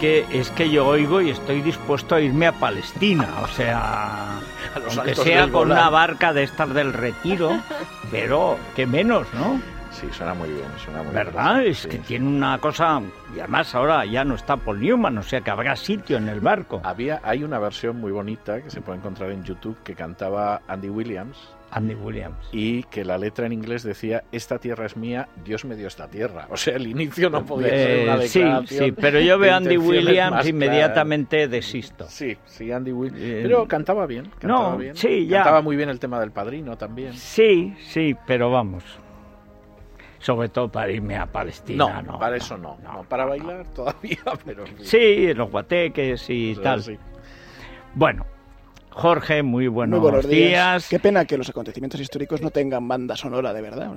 Que, es que yo oigo y estoy dispuesto a irme a Palestina, o sea, A los aunque sea con una barca de estas del retiro, pero que menos, ¿no? Sí, suena muy bien, suena muy ¿Verdad? bien. Es Sí. que tiene una cosa, y además ahora ya no está Paul Newman, o sea que habrá sitio en el barco. Había, hay una versión muy bonita que se puede encontrar en YouTube que cantaba Andy Williams Andy Williams. y que la letra en inglés decía esta tierra es mía, Dios me dio esta tierra. O sea, el inicio no podía ser una Eh, sí, declaración. sí, pero yo veo a Andy Williams inmediatamente desisto. Sí, sí, Andy Williams. Eh, Pero cantaba bien, cantaba no, bien. sí, ya. Cantaba muy bien el tema del padrino también. Sí, sí, pero vamos. Sobre todo para irme a Palestina, No, no. para no, eso no. no, No, para bailar todavía, pero... en. Sí, los guateques y tal. sí. Bueno, Jorge, muy buenos, Muy buenos días. días. Qué pena que los acontecimientos históricos no tengan banda sonora, de verdad.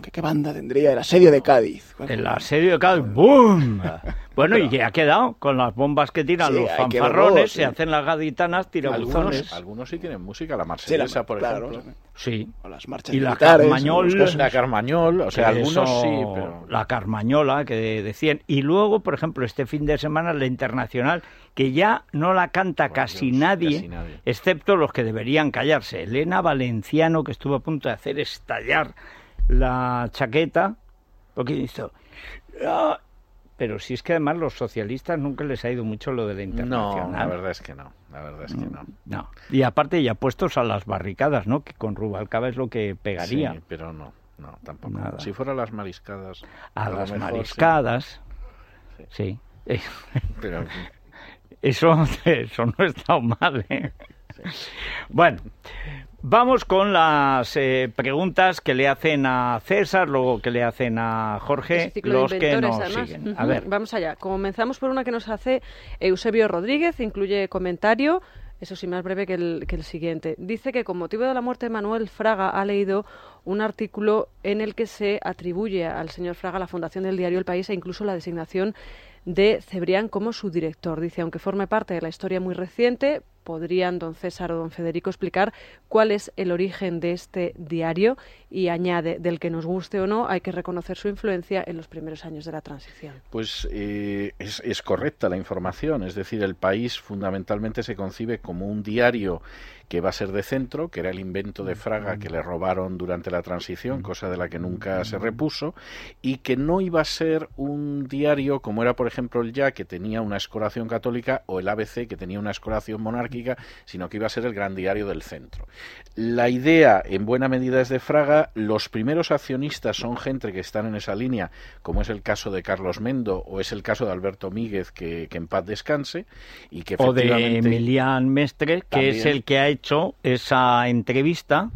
¿Qué, qué banda tendría el asedio de Cádiz? El asedio de Cádiz, ¡boom! Bueno, y ha quedado con las bombas que tiran Sí, los que fanfarrones, verlo, se sí. hacen las gaditanas, tirabuzones. Algunos, algunos sí tienen música, la Sí, la- marsellesa, por claro, ejemplo. Sí. o las marchas Y la Carmañol. La Carmañol, o sea, que algunos eso, sí, pero... La Carmañola, que decían. Y luego, por ejemplo, este fin de semana, la Internacional, que ya no la canta casi, Dios, nadie, casi nadie. excepto los que deberían callarse. Elena Valenciano, que estuvo a punto de hacer estallar la chaqueta, porque hizo... Pero si es que además los socialistas nunca les ha ido mucho lo de la No, Internacional. la verdad es que no, la verdad es que no. No. Y aparte ya puestos a las barricadas, ¿no? Que con Rubalcaba es lo que pegaría. Sí, pero no, no, tampoco. Nada. Si fuera las mariscadas... a las mejor mariscadas. Sí. Sí. Pero, Eso, eso no está mal, ¿eh? Bueno, vamos con las eh, preguntas que le hacen a César, luego que le hacen a Jorge, los que nos además. siguen. A ver, Vamos allá. Comenzamos por una que nos hace Eusebio Rodríguez, incluye comentario, eso sí, más breve que el, que el siguiente. Dice que con motivo de la muerte de Manuel Fraga ha leído un artículo en el que se atribuye al señor Fraga la fundación del diario El País e incluso la designación de Cebrián como su director. Dice, aunque forme parte de la historia muy reciente, podrían don César o don Federico explicar cuál es el origen de este diario y añade, del que nos guste o no, hay que reconocer su influencia en los primeros años de la transición. Pues eh, es, es correcta la información, es decir, el país fundamentalmente se concibe como un diario que va a ser de centro, que era el invento de Fraga que le robaron durante la transición, cosa de la que nunca se repuso, y que no iba a ser un diario como era, por ejemplo, el Ya, que tenía una escoración católica, o el ABC, que tenía una escoración monárquica, sino que iba a ser el gran diario del centro. La idea, en buena medida, es de Fraga. Los primeros accionistas son gente que están en esa línea, como es el caso de Carlos Mendo o es el caso de Alberto Míguez, que, que en paz descanse, y que o de. Emilian Mestre, que También. es el que ha hecho esa entrevista,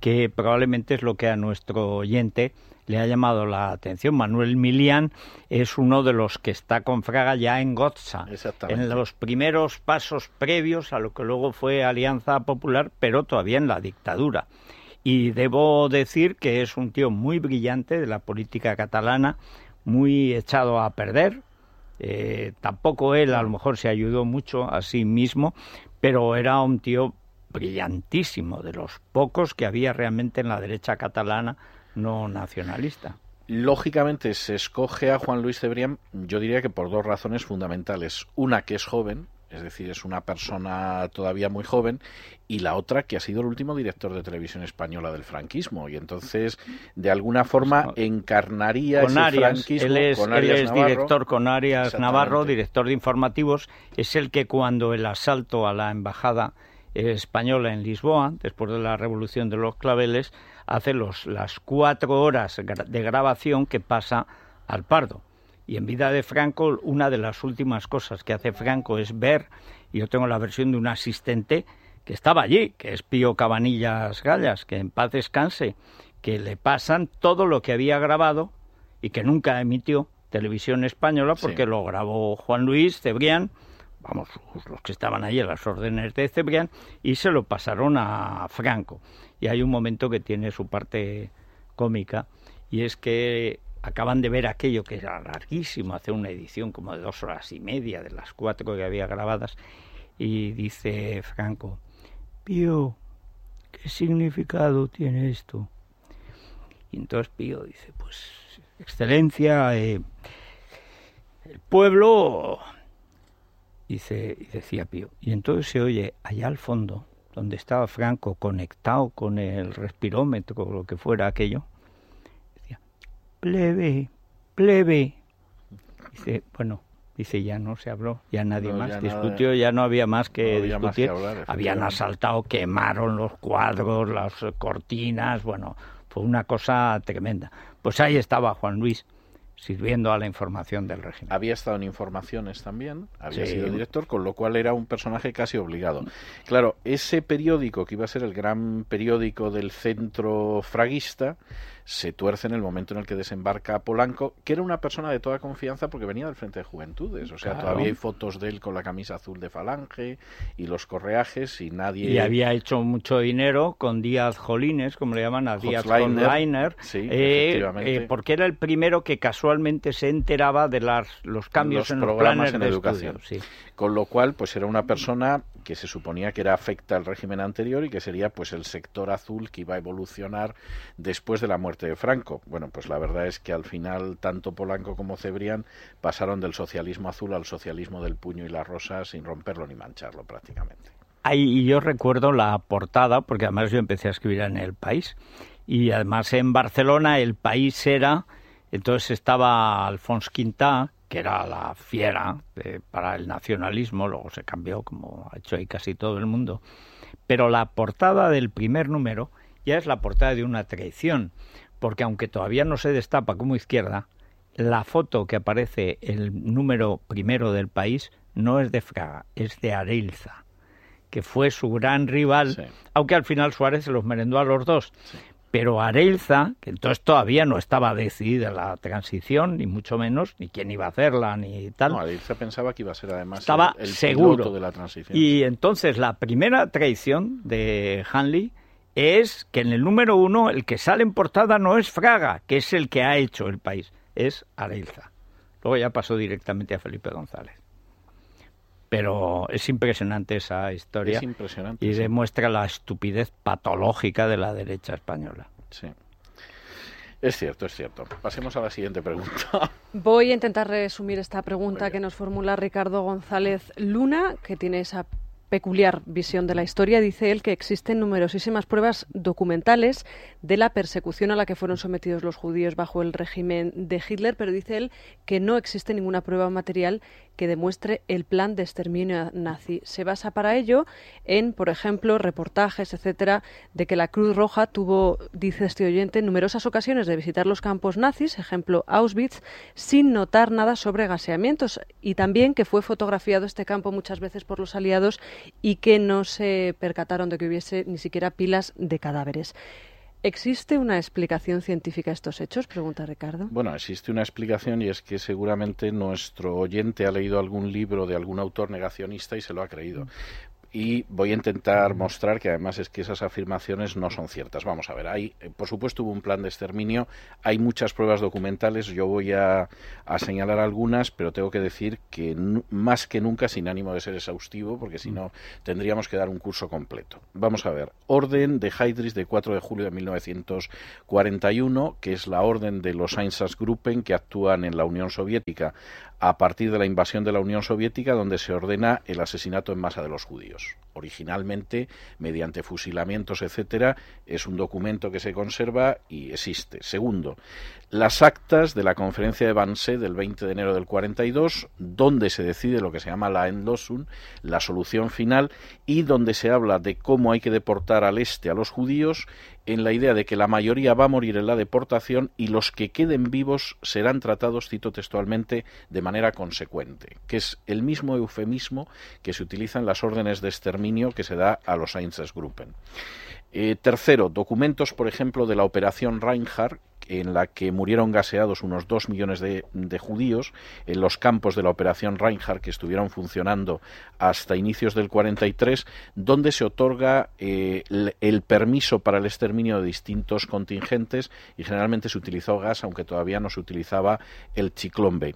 que probablemente es lo que a nuestro oyente le ha llamado la atención. Manuel Milian es uno de los que está con Fraga ya en Gotza, en los primeros pasos previos a lo que luego fue Alianza Popular, pero todavía en la dictadura. Y debo decir que es un tío muy brillante de la política catalana, muy echado a perder. Eh, tampoco él a lo mejor se ayudó mucho a sí mismo, pero era un tío brillantísimo, de los pocos que había realmente en la derecha catalana no nacionalista. Lógicamente se escoge a Juan Luis Cebrián, yo diría que por dos razones fundamentales. Una, que es joven, es decir, es una persona todavía muy joven, y la otra, que ha sido el último director de televisión española del franquismo, y entonces, de alguna forma, encarnaría Con ese Arias, franquismo. él es, con él es Navarro. director con Arias Navarro, director de informativos, es el que cuando el asalto a la embajada eh, española en Lisboa, después de la revolución de los claveles, hace los, las cuatro horas de grabación que pasa al Pardo. Y en vida de Franco, una de las últimas cosas que hace Franco es ver, y yo tengo la versión de un asistente que estaba allí, que es Pío Cabanillas Gallas, que en paz descanse, que le pasan todo lo que había grabado y que nunca emitió televisión española porque Sí. lo grabó Juan Luis Cebrián vamos, los que estaban allí a las órdenes de Cebrián, y se lo pasaron a Franco. Y hay un momento que tiene su parte cómica, y es que acaban de ver aquello que era larguísimo, hacer una edición como de dos horas y media de las cuatro que había grabadas, y dice Franco, Pío, ¿qué significado tiene esto? Y entonces Pío dice, pues, excelencia, eh, el pueblo, dice, y decía Pío, y entonces se oye allá al fondo, donde estaba Franco conectado con el respirómetro o lo que fuera aquello, plebe, plebe. Dice, bueno, dice, ya no se habló, ya nadie más discutió, ya no había más que discutir. Habían asaltado, quemaron los cuadros, las cortinas, bueno, fue una cosa tremenda. Pues ahí estaba Juan Luis sirviendo a la información del régimen. Había estado en informaciones también, había sido director, con lo cual era un personaje casi obligado. Claro, ese periódico que iba a ser el gran periódico del centro fraguista, se tuerce en el momento en el que desembarca Polanco, que era una persona de toda confianza porque venía del Frente de Juventudes. O sea, todavía hay fotos de él con la camisa azul de Falange y los correajes y nadie... Y había hecho mucho dinero con Díaz Jolines, como le llaman a Díaz Joliner, eh, eh, porque era el primero que casualmente se enteraba de las, los cambios en los programas en educación. Con lo cual, pues era una persona que se suponía que era afecta al régimen anterior y que sería pues el sector azul que iba a evolucionar después de la muerte de Franco. Bueno, pues la verdad es que al final tanto Polanco como Cebrián pasaron del socialismo azul al socialismo del puño y la rosa sin romperlo ni mancharlo prácticamente. Ahí yo recuerdo la portada, porque además yo empecé a escribir en El País, y además en Barcelona El País era, entonces estaba Alfons Quintá, que era la fiera para el nacionalismo, luego se cambió, como ha hecho ahí casi todo el mundo. Pero la portada del primer número ya es la portada de una traición, porque aunque todavía no se destapa como izquierda, la foto que aparece el número primero del país no es de Fraga, es de Areilza, que fue su gran rival, aunque al final Suárez se los merendó a los dos pero Areilza, que entonces todavía no estaba decidida la transición, ni mucho menos, ni quién iba a hacerla, ni tal. No, Areilza pensaba que iba a ser además estaba el, seguro de la transición. Y entonces la primera traición de Hanley es que en el número uno el que sale en portada no es Fraga, que es el que ha hecho el país, es Areilza. Luego ya pasó directamente a Felipe González pero es impresionante esa historia es impresionante, y demuestra la estupidez patológica de la derecha española. Sí. Es cierto, es cierto. Pasemos a la siguiente pregunta. Voy a intentar resumir esta pregunta que nos formula Ricardo González Luna, que tiene esa peculiar visión de la historia, dice él que existen numerosísimas pruebas documentales de la persecución a la que fueron sometidos los judíos bajo el régimen de Hitler, pero dice él que no existe ninguna prueba material que demuestre el plan de exterminio nazi. Se basa para ello en, por ejemplo, reportajes, etcétera, de que la Cruz Roja tuvo, dice este oyente, numerosas ocasiones de visitar los campos nazis, ejemplo Auschwitz, sin notar nada sobre gaseamientos y también que fue fotografiado este campo muchas veces por los aliados y que no se percataron de que hubiese ni siquiera pilas de cadáveres. ¿Existe una explicación científica a estos hechos? Pregunta Ricardo. Bueno, existe una explicación y es que seguramente nuestro oyente ha leído algún libro de algún autor negacionista y se lo ha creído y voy a intentar mostrar que además es que esas afirmaciones no son ciertas. Vamos a ver, hay, eh, por supuesto hubo un plan de exterminio, hay muchas pruebas documentales, yo voy a, señalar algunas, pero tengo que decir que más que nunca sin ánimo de ser exhaustivo, porque si no tendríamos que dar un curso completo. Vamos a ver, orden de Heydrich de 4 de julio de 1941, que es la orden de los Einsatzgruppen que actúan en la Unión Soviética a partir de la invasión de la Unión Soviética, donde se ordena el asesinato en masa de los judíos. Originalmente, mediante fusilamientos, etcétera, es un documento que se conserva y existe. Segundo, las actas de la conferencia de Wannsee del 20 de enero del 42, donde se decide lo que se llama la Endlosung, la solución final, y donde se habla de cómo hay que deportar al este a los judíos en la idea de que la mayoría va a morir en la deportación y los que queden vivos serán tratados, cito textualmente, de manera consecuente, que es el mismo eufemismo que se utiliza en las órdenes de exterminio que se da a los Einsatzgruppen. Eh, tercero, documentos, por ejemplo, de la operación Reinhardt, en la que murieron gaseados unos dos millones de, judíos en los campos de la operación Reinhardt que estuvieron funcionando hasta inicios del 43, donde se otorga eh, el, permiso para el exterminio de distintos contingentes y generalmente se utilizó gas, aunque todavía no se utilizaba el ciclón B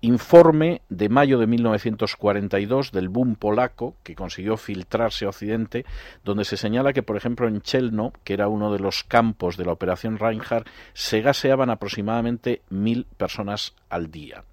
informe de mayo de 1942 del boom polaco que consiguió filtrarse a Occidente, donde se señala que, por ejemplo, en Chelno, que era uno de los campos de la Operación Reinhardt, se gaseaban aproximadamente mil personas al día.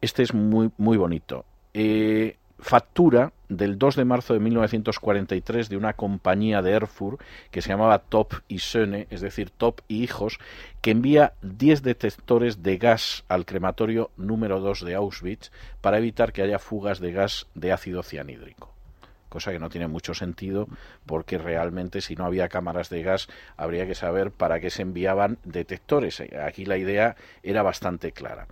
Este es muy, muy bonito. Eh, factura del 2 de marzo de 1943 de una compañía de Erfurt que se llamaba Top y Söhne, es decir, Top y Hijos, que envía 10 detectores de gas al crematorio número 2 de Auschwitz para evitar que haya fugas de gas de ácido cianhídrico cosa que no tiene mucho sentido porque realmente si no había cámaras de gas habría que saber para qué se enviaban detectores. Aquí la idea era bastante clara.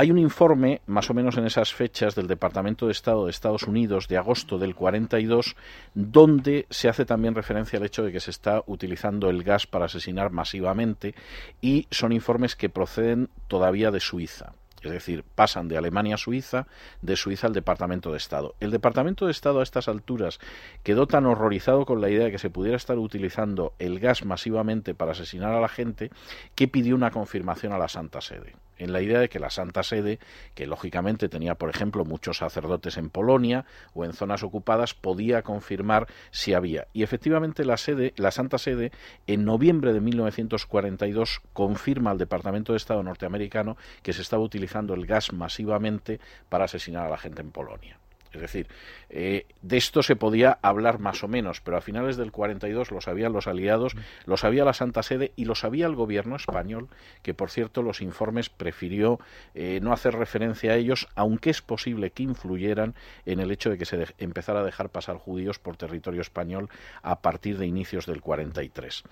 Hay un informe, más o menos en esas fechas, del Departamento de Estado de Estados Unidos de agosto del 42, donde se hace también referencia al hecho de que se está utilizando el gas para asesinar masivamente y son informes que proceden todavía de Suiza. Es decir, pasan de Alemania a Suiza, de Suiza al Departamento de Estado. El Departamento de Estado a estas alturas quedó tan horrorizado con la idea de que se pudiera estar utilizando el gas masivamente para asesinar a la gente que pidió una confirmación a la Santa Sede en la idea de que la Santa Sede, que lógicamente tenía, por ejemplo, muchos sacerdotes en Polonia o en zonas ocupadas, podía confirmar si había. Y efectivamente la sede, la Santa Sede, en noviembre de 1942 confirma al Departamento de Estado norteamericano que se estaba utilizando el gas masivamente para asesinar a la gente en Polonia. Es decir, eh, de esto se podía hablar más o menos, pero a finales del 42 lo sabían los aliados, lo sabía la Santa Sede y lo sabía el gobierno español, que por cierto los informes prefirió eh, no hacer referencia a ellos, aunque es posible que influyeran en el hecho de que se empezara a dejar pasar judíos por territorio español a partir de inicios del 43.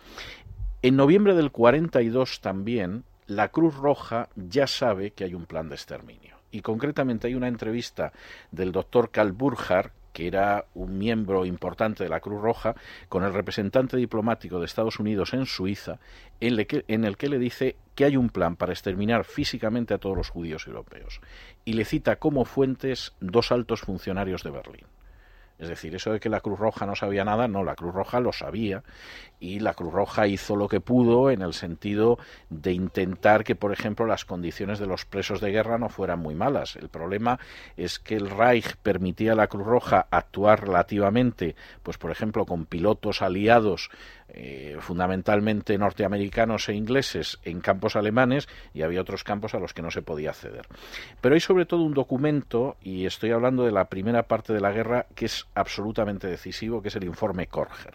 En noviembre del 42 también, la Cruz Roja ya sabe que hay un plan de exterminio y concretamente hay una entrevista del doctor Karl Burjar, que era un miembro importante de la Cruz Roja, con el representante diplomático de Estados Unidos en Suiza, en, en, el que le dice que hay un plan para exterminar físicamente a todos los judíos europeos. Y le cita como fuentes dos altos funcionarios de Berlín. Es decir, eso de que la Cruz Roja no sabía nada, no, la Cruz Roja lo sabía y la Cruz Roja hizo lo que pudo en el sentido de intentar que, por ejemplo, las condiciones de los presos de guerra no fueran muy malas. El problema es que el Reich permitía a la Cruz Roja actuar relativamente, pues por ejemplo, con pilotos aliados eh, fundamentalmente norteamericanos e ingleses en campos alemanes y había otros campos a los que no se podía acceder. Pero hay sobre todo un documento, y estoy hablando de la primera parte de la guerra, que es absolutamente decisivo, que es el informe Korger.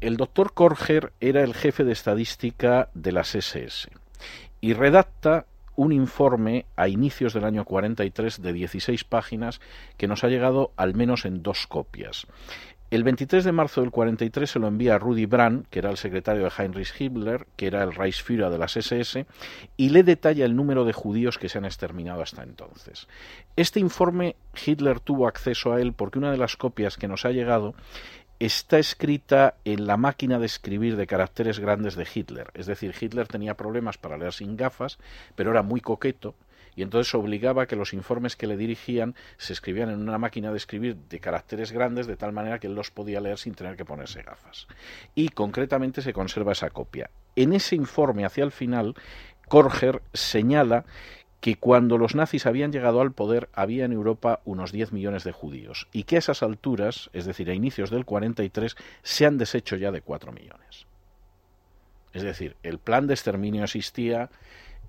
El doctor Korger era el jefe de estadística de las SS y redacta un informe a inicios del año 43 de 16 páginas que nos ha llegado al menos en dos copias. El 23 de marzo del 43 se lo envía a Rudi Brandt, que era el secretario de Heinrich Himmler, que era el Reichsführer de las SS, y le detalla el número de judíos que se han exterminado hasta entonces. Este informe Hitler tuvo acceso a él porque una de las copias que nos ha llegado está escrita en la máquina de escribir de caracteres grandes de Hitler. Es decir, Hitler tenía problemas para leer sin gafas, pero era muy coqueto y entonces obligaba a que los informes que le dirigían se escribían en una máquina de escribir de caracteres grandes de tal manera que él los podía leer sin tener que ponerse gafas. Y concretamente se conserva esa copia. En ese informe, hacia el final, Korger señala que cuando los nazis habían llegado al poder había en Europa unos 10 millones de judíos y que a esas alturas, es decir, a inicios del 43, se han deshecho ya de 4 millones. Es decir, el plan de exterminio existía,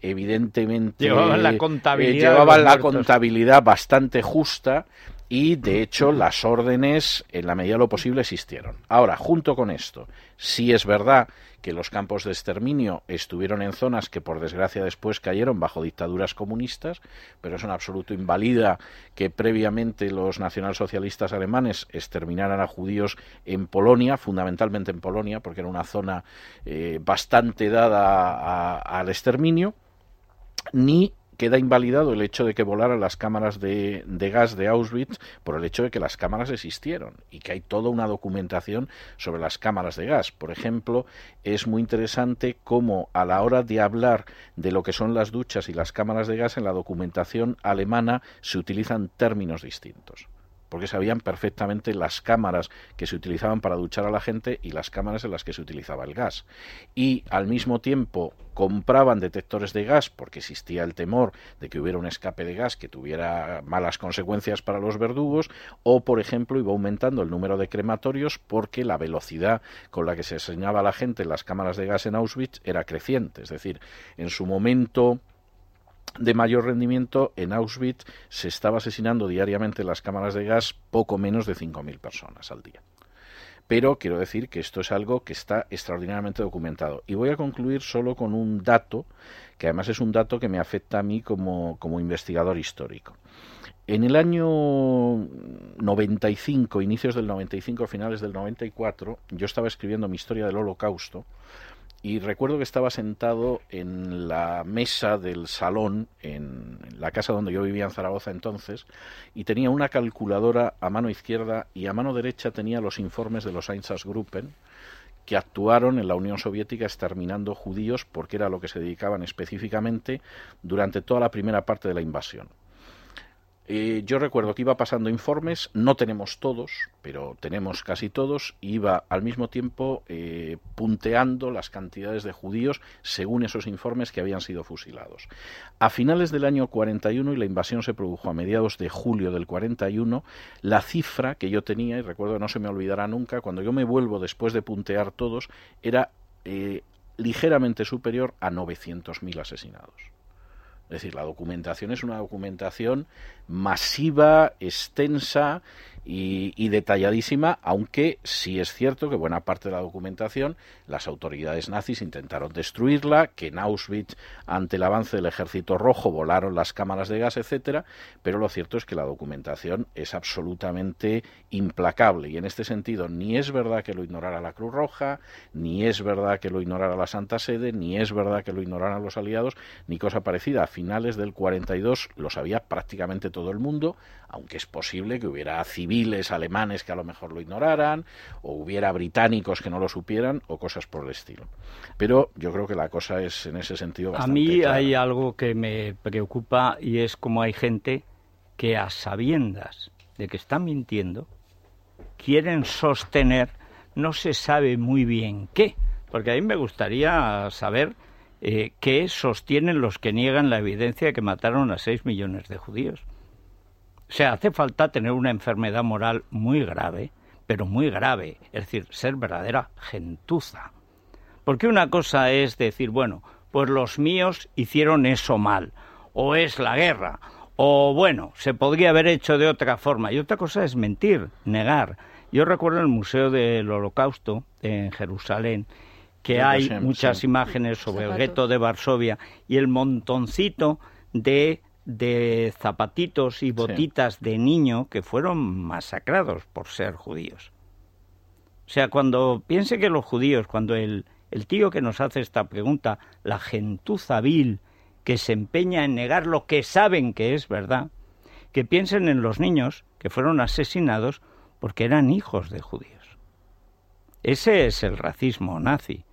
evidentemente llevaban la contabilidad, eh, llevaban la contabilidad bastante justa y de hecho las órdenes en la medida de lo posible existieron. Ahora, junto con esto, sí es verdad que los campos de exterminio estuvieron en zonas que por desgracia después cayeron bajo dictaduras comunistas, pero es un absoluto invalida que previamente los nacionalsocialistas alemanes exterminaran a judíos en Polonia, fundamentalmente en Polonia, porque era una zona eh, bastante dada al exterminio ni queda invalidado el hecho de que volaran las cámaras de, gas de Auschwitz por el hecho de que las cámaras existieron y que hay toda una documentación sobre las cámaras de gas. Por ejemplo, es muy interesante cómo a la hora de hablar de lo que son las duchas y las cámaras de gas en la documentación alemana se utilizan términos distintos porque sabían perfectamente las cámaras que se utilizaban para duchar a la gente y las cámaras en las que se utilizaba el gas. Y al mismo tiempo compraban detectores de gas porque existía el temor de que hubiera un escape de gas que tuviera malas consecuencias para los verdugos o, por ejemplo, iba aumentando el número de crematorios porque la velocidad con la que se enseñaba a la gente en las cámaras de gas en Auschwitz era creciente. Es decir, en su momento de mayor rendimiento, en Auschwitz se estaba asesinando diariamente en las cámaras de gas poco menos de 5.000 personas al día. Pero quiero decir que esto es algo que está extraordinariamente documentado. Y voy a concluir solo con un dato, que además es un dato que me afecta a mí como, como investigador histórico. En el año 95, inicios del 95, finales del 94, yo estaba escribiendo mi historia del Holocausto y recuerdo que estaba sentado en la mesa del salón en la casa donde yo vivía en Zaragoza entonces y tenía una calculadora a mano izquierda y a mano derecha tenía los informes de los Einsatzgruppen que actuaron en la Unión Soviética exterminando judíos porque era lo que se dedicaban específicamente durante toda la primera parte de la invasión. Eh, yo recuerdo que iba pasando informes, no tenemos todos, pero tenemos casi todos, y iba al mismo tiempo eh, punteando las cantidades de judíos según esos informes que habían sido fusilados. A finales del año 41, y la invasión se produjo a mediados de julio del 41, la cifra que yo tenía, y recuerdo no se me olvidará nunca, cuando yo me vuelvo después de puntear todos, era eh, ligeramente superior a 900.000 asesinados. Es decir, la documentación es una documentación masiva, extensa y, detalladísima, aunque sí es cierto que buena parte de la documentación las autoridades nazis intentaron destruirla, que en Auschwitz, ante el avance del ejército rojo, volaron las cámaras de gas, etcétera, pero lo cierto es que la documentación es absolutamente implacable y en este sentido ni es verdad que lo ignorara la Cruz Roja, ni es verdad que lo ignorara la Santa Sede, ni es verdad que lo ignoraran los aliados, ni cosa parecida. A finales del 42 lo sabía prácticamente todo el mundo, aunque es posible que hubiera civiles alemanes que a lo mejor lo ignoraran, o hubiera británicos que no lo supieran, o cosas por el estilo. Pero yo creo que la cosa es en ese sentido bastante A mí hay algo que me preocupa y es como hay gente que a sabiendas de que están mintiendo, quieren sostener no se sabe muy bien qué, porque a mí me gustaría saber eh, qué sostienen los que niegan la evidencia de que mataron a seis millones de judíos. O sea, hace falta tener una enfermedad moral muy grave, pero muy grave, es decir, ser verdadera gentuza. Porque una cosa es decir, bueno, pues los míos hicieron eso mal, o es la guerra, o bueno, se podría haber hecho de otra forma. Y otra cosa es mentir, negar. Yo recuerdo en el Museo del Holocausto en Jerusalén que hay muchas imágenes sobre el gueto de Varsovia y el montoncito de de zapatitos y botitas de niño que fueron masacrados por ser judíos. O sea, cuando piense que los judíos, cuando el, el tío que nos hace esta pregunta, la gentuza vil que se empeña en negar lo que saben que es verdad, que piensen en los niños que fueron asesinados porque eran hijos de judíos. Ese es el racismo nazi.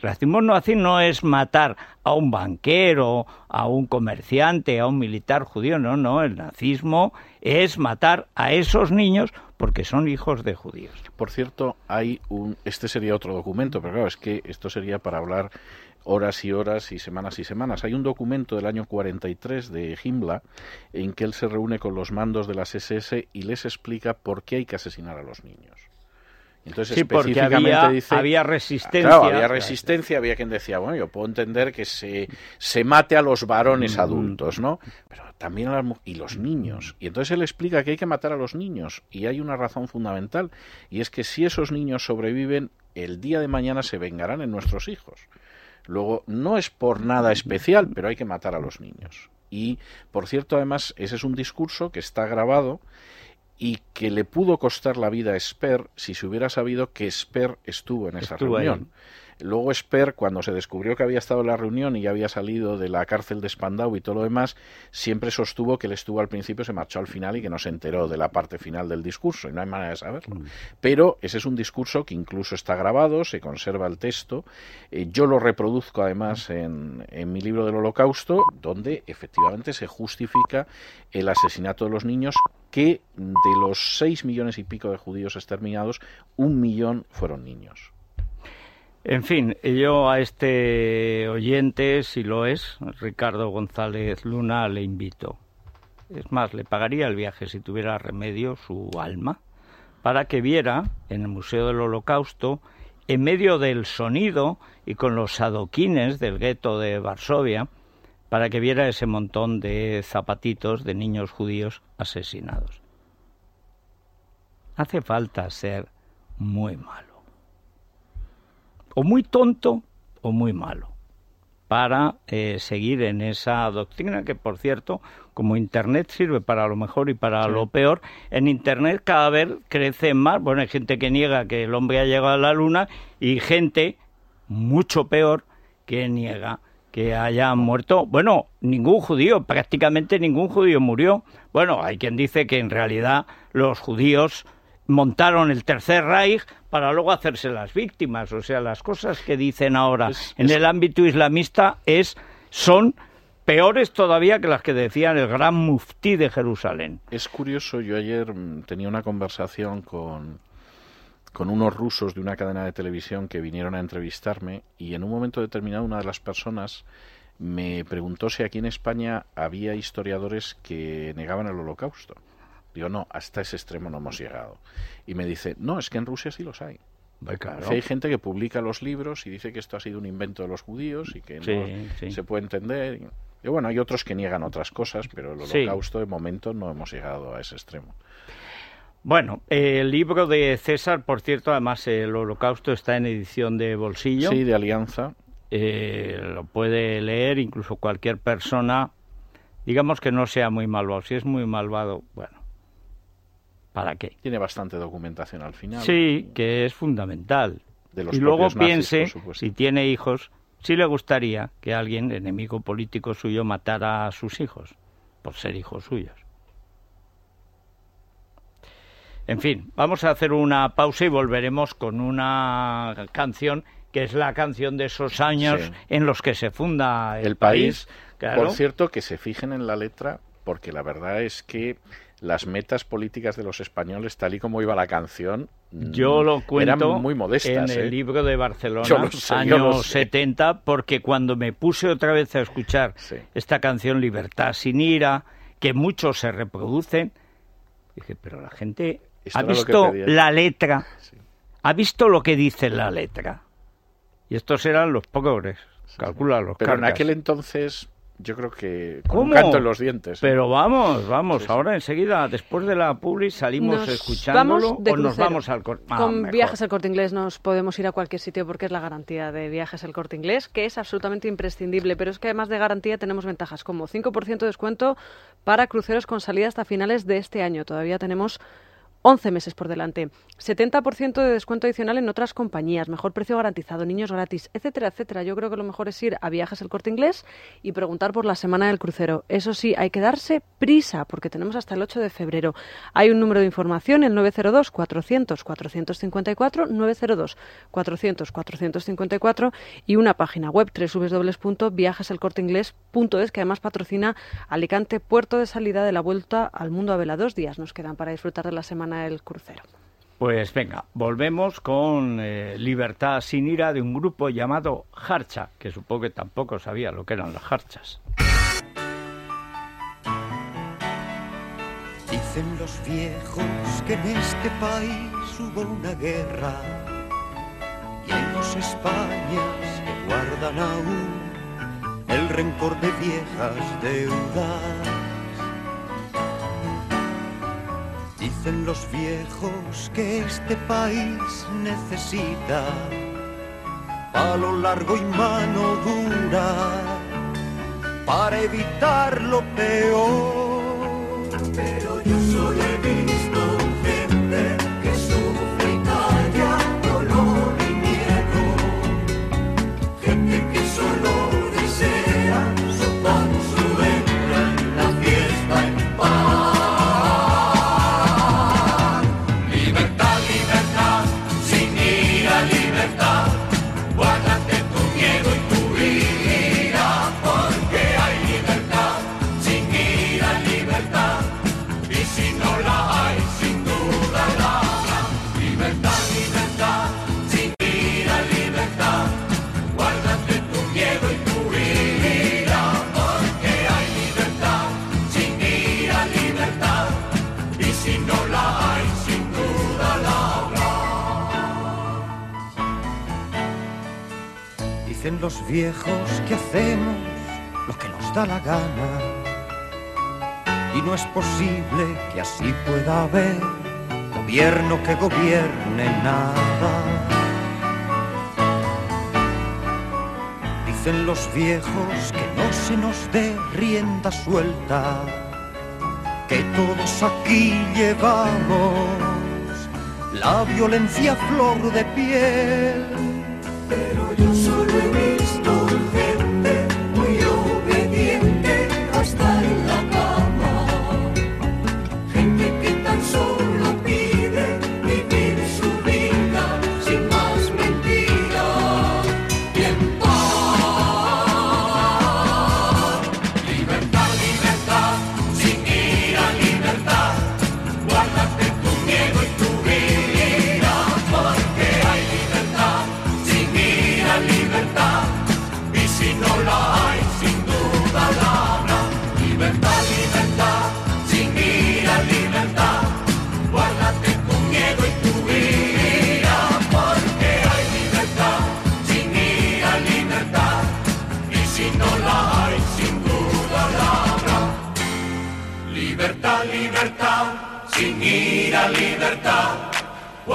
Racismo nazi no es matar a un banquero, a un comerciante, a un militar judío, no, no, el nazismo es matar a esos niños porque son hijos de judíos. Por cierto, hay un este sería otro documento, pero claro, es que esto sería para hablar horas y horas y semanas y semanas. Hay un documento del año 43 de Himmler en que él se reúne con los mandos de las SS y les explica por qué hay que asesinar a los niños. Entonces, sí, porque había, había resistencia. Claro, había resistencia, había quien decía, bueno, yo puedo entender que se, se mate a los varones mm. adultos, ¿no? Pero también a las y los niños. Y entonces él explica que hay que matar a los niños. Y hay una razón fundamental, y es que si esos niños sobreviven, el día de mañana se vengarán en nuestros hijos. Luego, no es por nada especial, pero hay que matar a los niños. Y, por cierto, además, ese es un discurso que está grabado y que le pudo costar la vida a Esper si se hubiera sabido que Esper estuvo en esa reunión. Luego Esper, cuando se descubrió que había estado en la reunión y ya había salido de la cárcel de Spandau y todo lo demás, siempre sostuvo que él estuvo al principio, se marchó al final y que no se enteró de la parte final del discurso y no hay manera de saberlo. Mm. Pero ese es un discurso que incluso está grabado, se conserva el texto. Eh, yo lo reproduzco además en, en mi libro del Holocausto, donde efectivamente se justifica el asesinato de los niños que de los seis millones y pico de judíos exterminados, un millón fueron niños. En fin, yo a este oyente, si lo es, Ricardo González Luna, le invito. Es más, le pagaría el viaje si tuviera remedio su alma, para que viera en el Museo del Holocausto, en medio del sonido y con los adoquines del gueto de Varsovia, para que viera ese montón de zapatitos de niños judíos asesinados. Hace falta ser muy malo o muy tonto o muy malo para eh, seguir en esa doctrina que, por cierto, como Internet sirve para lo mejor y para lo peor, en Internet cada vez crece más. Bueno, hay gente que niega que el hombre ha llegado a la Luna y gente mucho peor que niega que haya muerto, bueno, ningún judío, prácticamente ningún judío murió. Bueno, hay quien dice que en realidad los judíos montaron el Tercer Reich para luego hacerse las víctimas. O sea, las cosas que dicen ahora en el ámbito islamista es son peores todavía que las que decían el gran muftí de Jerusalén. Es curioso, yo ayer mm, tenía una conversación con, con unos rusos de una cadena de televisión que vinieron a entrevistarme y en un momento determinado una de las personas me preguntó si aquí en España había historiadores que negaban el holocausto. Digo, no, hasta ese extremo no hemos llegado. Y me dice, no, es que en Rusia sí los hay. Hay gente que publica los libros y dice que esto ha sido un invento de los judíos y que no se puede entender. Y bueno, hay otros que niegan otras cosas, pero el holocausto de momento no hemos llegado a ese extremo. Bueno, el libro de César, por cierto, además el holocausto está en edición de bolsillo. Sí, de alianza. Eh, lo puede leer incluso cualquier persona, digamos que no sea muy malvado. Si es muy malvado, bueno, ¿Para qué? Tiene bastante documentación al final. Sí, que es fundamental. y luego piense, si tiene hijos, si le gustaría que alguien, enemigo político suyo, matara a sus hijos, por ser hijos suyos. En fin, vamos a hacer una pausa y volveremos con una canción que es la canción de esos años en los que se funda el, país. Por cierto, que se fijen en la letra, porque la verdad es que las metas políticas de los españoles, tal y como iba la canción, yo lo cuento eran muy modestas. En el ¿eh? libro de Barcelona, años 70, porque cuando me puse otra vez a escuchar esta canción Libertad sin ira, que muchos se reproducen, dije, pero la gente ha visto la letra, ha visto lo que dice la letra. Y estos eran los pobres, calcula los Pero en aquel entonces yo creo que con un canto en los dientes. ¿eh? Pero vamos, vamos, ahora enseguida, después de la publi, salimos escuchándolo o nos vamos al corte ah, Con viajes al corte inglés nos podemos ir a cualquier sitio porque es la garantía de viajes al corte inglés, que es absolutamente imprescindible. Pero es que además de garantía tenemos ventajas como 5% de descuento para cruceros con salida hasta finales de este año. Todavía tenemos 11 meses por delante. 70% de descuento adicional en otras compañías, mejor precio garantizado, niños gratis, etcétera, etcétera. Yo creo que lo mejor es ir a Viajes el Corte Inglés y preguntar por la semana del crucero. Eso sí, hay que darse prisa porque tenemos hasta el 8 de febrero. Hay un número de información, el 902 400 454 902 400 454 y una página web www.viajeselcorteingles.es que además patrocina Alicante puerto de salida de la vuelta al mundo a vela. Dos días nos quedan para disfrutar de la semana el crucero. Pues venga, volvemos con eh, Libertad sin ira de un grupo llamado Harcha, que supongo que tampoco sabía lo que eran las harchas. Dicen los viejos que en este país hubo una guerra y hay dos Españas que guardan aún el rencor de viejas deudas Dicen los viejos que este país necesita palo largo y mano dura para evitar lo peor. Pero yo solo que así pueda haber gobierno que gobierne nada. Dicen los viejos que no se nos dé rienda suelta, que todos aquí llevamos la violencia flor de piel. Pero yo solo he visto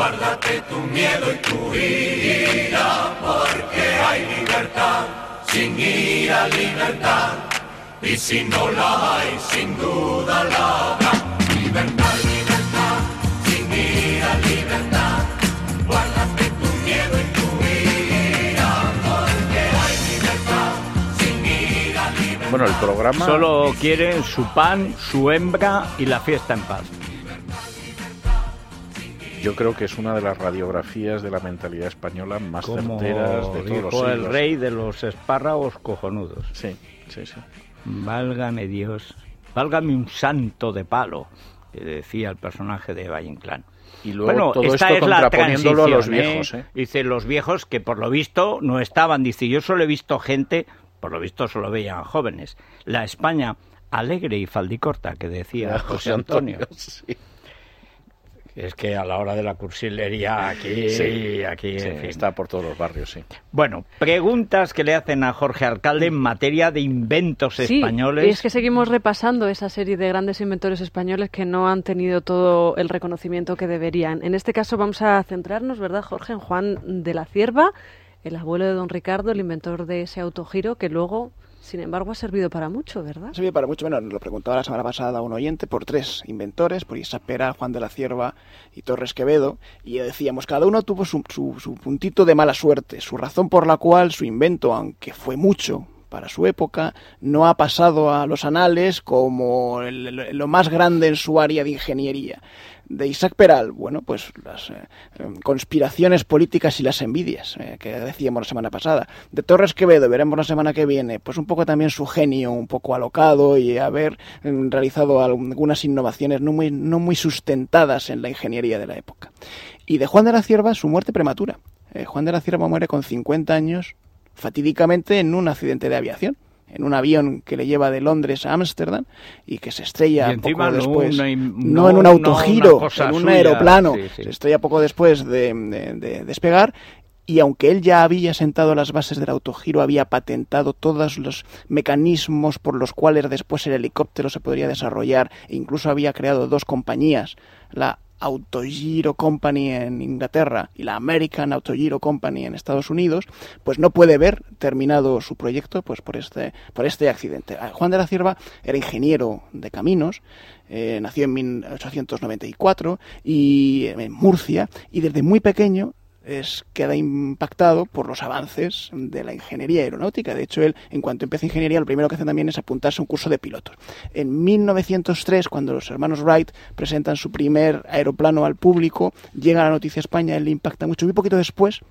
Guárdate tu miedo y tu ira, porque hay libertad sin ir a libertad. Y si no la hay, sin duda la habrá. Libertad, libertad, sin ir a libertad. Guárdate tu miedo y tu ira, porque hay libertad sin ir a libertad. Bueno, el programa... Solo quieren su pan, su hembra y la fiesta en paz. Yo creo que es una de las radiografías de la mentalidad española más Como certeras de todos los dijo el siglos. rey de los espárragos cojonudos. Sí, sí, sí. Válgame Dios, válgame un santo de palo, que decía el personaje de Valle Inclán. Y luego bueno, todo esta esto es la a los transición, viejos, ¿eh? Dice los viejos que por lo visto no estaban. Dice, yo solo he visto gente, por lo visto solo veían jóvenes. La España alegre y faldicorta que decía José Antonio. sí. Es que a la hora de la cursilería aquí, Sí, aquí, sí, en fin. está por todos los barrios, sí. Bueno, preguntas que le hacen a Jorge Alcalde en materia de inventos Sí, españoles. y es que seguimos repasando esa serie de grandes inventores españoles que no han tenido todo el reconocimiento que deberían. En este caso vamos a centrarnos, ¿verdad, Jorge, en Juan de la Cierva, el abuelo de don Ricardo, el inventor de ese autogiro que luego, sin embargo, ha servido para mucho, ¿verdad? Ha servido para mucho. Bueno, lo preguntaba la semana pasada un oyente por tres inventores, por Isaac Peral, Juan de la Cierva y Torres Quevedo, y decíamos, cada uno tuvo su, su, su puntito de mala suerte, su razón por la cual su invento, aunque fue mucho para su época, no ha pasado a los anales como el- lo más grande en su área de ingeniería. De Isaac Peral, bueno, pues las eh, conspiraciones políticas y las envidias, eh, que decíamos la semana pasada. De Torres Quevedo, veremos la semana que viene, pues un poco también su genio, un poco alocado y haber eh, realizado algunas innovaciones no muy, no muy sustentadas en la ingeniería de la época. Y de Juan de la Cierva, su muerte prematura. Eh, Juan de la Cierva muere con 50 años, fatídicamente en un accidente de aviación en un avión que le lleva de Londres a Ámsterdam y que se estrella poco no después, una no, en un autogiro, en un suya, aeroplano, sí, sí. se estrella poco después de, de- de despegar y aunque él ya había sentado las bases del autogiro, había patentado todos los mecanismos por los cuales después el helicóptero se podría desarrollar e incluso había creado dos compañías, la Autogiro Company en Inglaterra y la American Autogiro Company en Estados Unidos, pues no puede ver terminado su proyecto pues por este por este accidente. Ah, Juan de la Cierva era ingeniero de caminos, eh, nació en 1894 y en Murcia y desde muy pequeño es, queda impactado por los avances de la ingeniería aeronáutica. De hecho, él, en cuanto empieza ingeniería, lo primero que hace también es apuntarse a un curso de pilotos. En 1903, cuando los hermanos Wright presentan su primer aeroplano al público, llega la noticia a España, él le impacta mucho. Muy poquito después,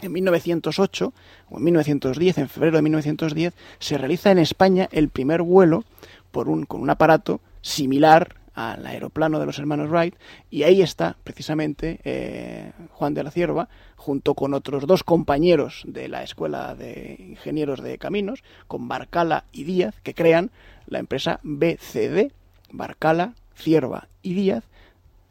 en 1908 o en 1910, en febrero de 1910, se realiza en España el primer vuelo por un, con un aparato similar al aeroplano de los hermanos Wright y ahí está precisamente eh, Juan de la Cierva junto con otros dos compañeros de la Escuela de Ingenieros de Caminos, con Barcala y Díaz, que crean la empresa BCD, Barcala, Cierva y Díaz,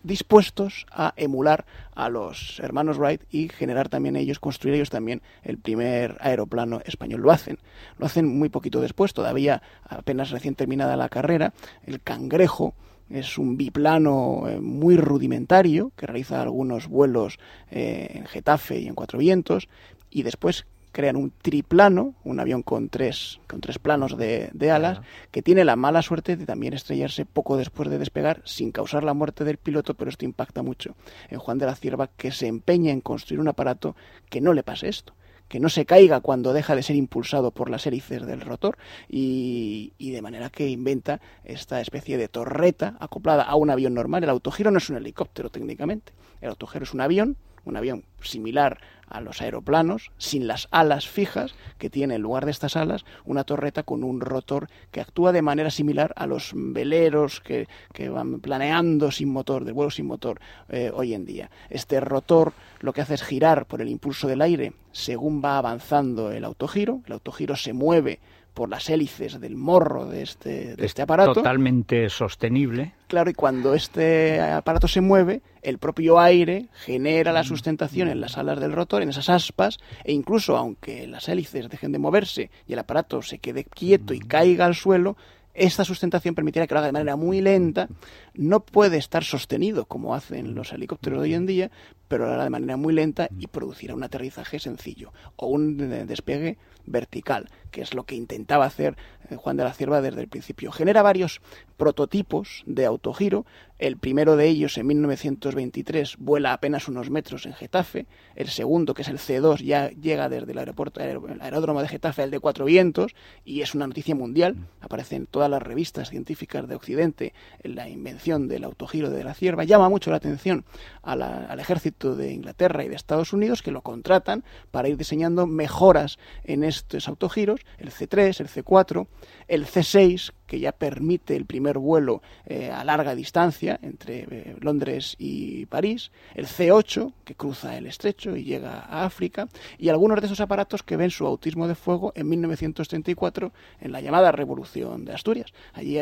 dispuestos a emular a los hermanos Wright y generar también ellos, construir ellos también el primer aeroplano español. Lo hacen, lo hacen muy poquito después, todavía apenas recién terminada la carrera, el cangrejo es un biplano eh, muy rudimentario que realiza algunos vuelos eh, en Getafe y en Cuatro Vientos y después crean un triplano, un avión con tres, con tres planos de, de alas, que tiene la mala suerte de también estrellarse poco después de despegar sin causar la muerte del piloto, pero esto impacta mucho en Juan de la Cierva, que se empeña en construir un aparato que no le pase esto que no se caiga cuando deja de ser impulsado por las hélices del rotor y, y, de manera que inventa esta especie de torreta acoplada a un avión normal. El autogiro no es un helicóptero técnicamente, el autogiro es un avión, un avión similar a los aeroplanos, sin las alas fijas, que tiene en lugar de estas alas una torreta con un rotor que actúa de manera similar a los veleros que, que van planeando sin motor, de vuelo sin motor eh, hoy en día. Este rotor lo que hace es girar por el impulso del aire según va avanzando el autogiro, el autogiro se mueve por las hélices del morro de este, de este aparato. Totalmente sostenible. Claro, y cuando este aparato se mueve, el propio aire genera la sustentación en las alas del rotor, en esas aspas, e incluso aunque las hélices dejen de moverse y el aparato se quede quieto y caiga al suelo, esta sustentación permitirá que lo haga de manera muy lenta. No puede estar sostenido como hacen los helicópteros de hoy en día, pero lo hará de manera muy lenta y producirá un aterrizaje sencillo o un despegue vertical, que es lo que intentaba hacer Juan de la Cierva desde el principio. Genera varios prototipos de autogiro. El primero de ellos, en 1923, vuela apenas unos metros en Getafe. El segundo, que es el C2, ya llega desde el aeropuerto, el aeródromo de Getafe, el de Cuatro Vientos, y es una noticia mundial. Aparece en todas las revistas científicas de Occidente la invención del autogiro de la Cierva. Llama mucho la atención a la, al ejército de Inglaterra y de Estados Unidos, que lo contratan para ir diseñando mejoras en estos autogiros, el C3, el C4, el C6, que ya permite el primer vuelo eh, a larga distancia entre eh, Londres y París, el C8, que cruza el estrecho y llega a África, y algunos de esos aparatos que ven su autismo de fuego en 1934 en la llamada Revolución de Asturias. Allí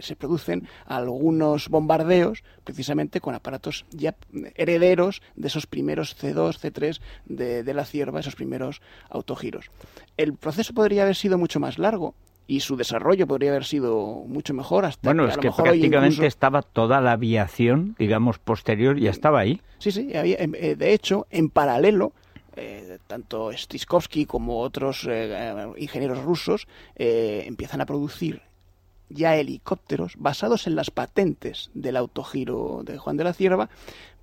se producen algunos bombardeos precisamente con aparatos ya herederos de esos primeros C2, C3 de, de la cierva, esos primeros autogiros. El proceso podría haber sido mucho más largo, y su desarrollo podría haber sido mucho mejor hasta bueno que es a lo que mejor prácticamente incluso... estaba toda la aviación digamos posterior ya estaba ahí sí sí había, eh, de hecho en paralelo eh, tanto Stiskovsky como otros eh, ingenieros rusos eh, empiezan a producir ya helicópteros basados en las patentes del autogiro de Juan de la Cierva,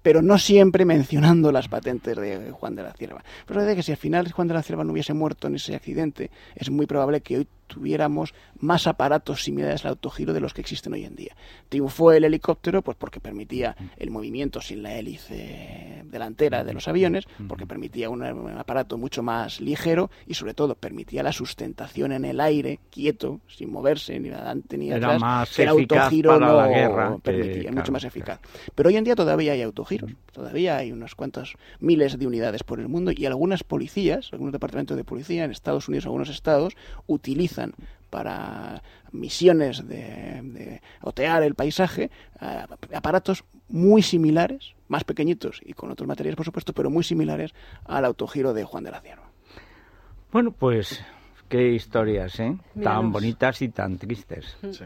pero no siempre mencionando las patentes de Juan de la Cierva. Pero de que si al final Juan de la Cierva no hubiese muerto en ese accidente, es muy probable que hoy tuviéramos más aparatos similares al autogiro de los que existen hoy en día. Triunfó el helicóptero pues porque permitía el movimiento sin la hélice delantera de los aviones, porque permitía un, aparato mucho más ligero y sobre todo permitía la sustentación en el aire, quieto, sin moverse ni adelante ni Era atrás, más que el autogiro para no la guerra que- permitía, claro, mucho más claro. eficaz. Pero hoy en día todavía hay autogiros, todavía hay unos cuantos miles de unidades por el mundo y algunas policías, algunos departamentos de policía en Estados Unidos, algunos estados, utilizan para misiones de, de otear el paisaje eh, aparatos muy similares, más pequeñitos y con otros materiales por supuesto, pero muy similares al autogiro de Juan de la Cierva. bueno pues qué historias eh Míranos. tan bonitas y tan tristes Sí.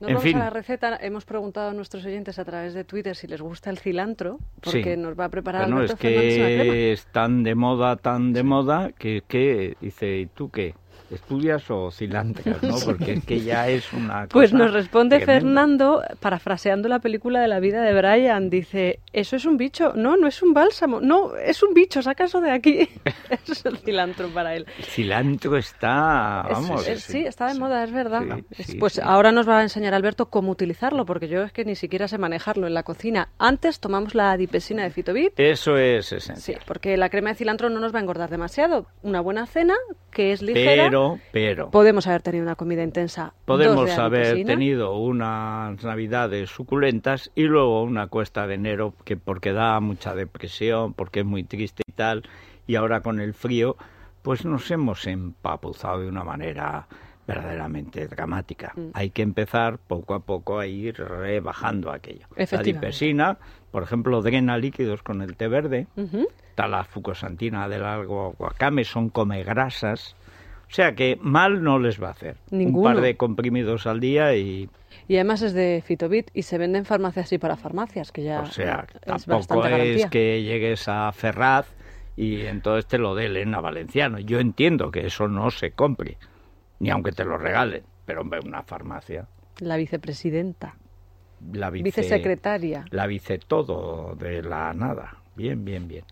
Nos En vamos fin. a la receta. Hemos preguntado a nuestros oyentes a través de Twitter si les gusta el cilantro, porque Sí. nos va a preparar Bueno, Alberto es Fernández una crema. que es tan de moda, tan de moda, que, que dice, ¿y tú qué? ¿Estudias o cilantras, no? Porque es que ya es una cosa Pues nos responde tremenda. Fernando, parafraseando la película de la vida de Brian, dice, eso es un bicho, no, no es un bálsamo, no, es un bicho, saca eso de aquí. es el cilantro para él. El cilantro está, Es- vamos... es- sí, está de sí. moda, es verdad. Sí, Es- sí, pues sí. ahora nos va a enseñar Alberto cómo utilizarlo, porque yo es que ni siquiera sé manejarlo en la cocina. Antes tomamos la adipesina de Fitobit, Eso es Sí, esencial. porque la crema de cilantro no nos va a engordar demasiado. Una buena cena, que es ligera. Pero, pero, Podemos haber tenido una comida intensa. podemos de haber tenido unas navidades suculentas y luego una cuesta de enero que porque da mucha depresión, porque es muy triste y tal, y ahora con el frío, pues nos hemos empapuzado de una manera verdaderamente dramática. Mm. Hay que empezar poco a poco a ir rebajando aquello. La dipesina, por ejemplo, drena líquidos con el té verde, Ujú. está la fucosantina del algo guacame, son come grasas. O sea que mal no les va a hacer. Ninguno. Un par de comprimidos al día y, Y además es de Fitobit y se vende en farmacias y para farmacias, que ya o sea, es tampoco es que llegues a Ferraz y entonces te lo dé Elena Valenciano. Yo entiendo que eso no se compre, ni aunque te lo regalen, pero hombre, una farmacia, La vicepresidenta, la vice, vicesecretaria. la vice todo de la nada. Bien, bien, bien.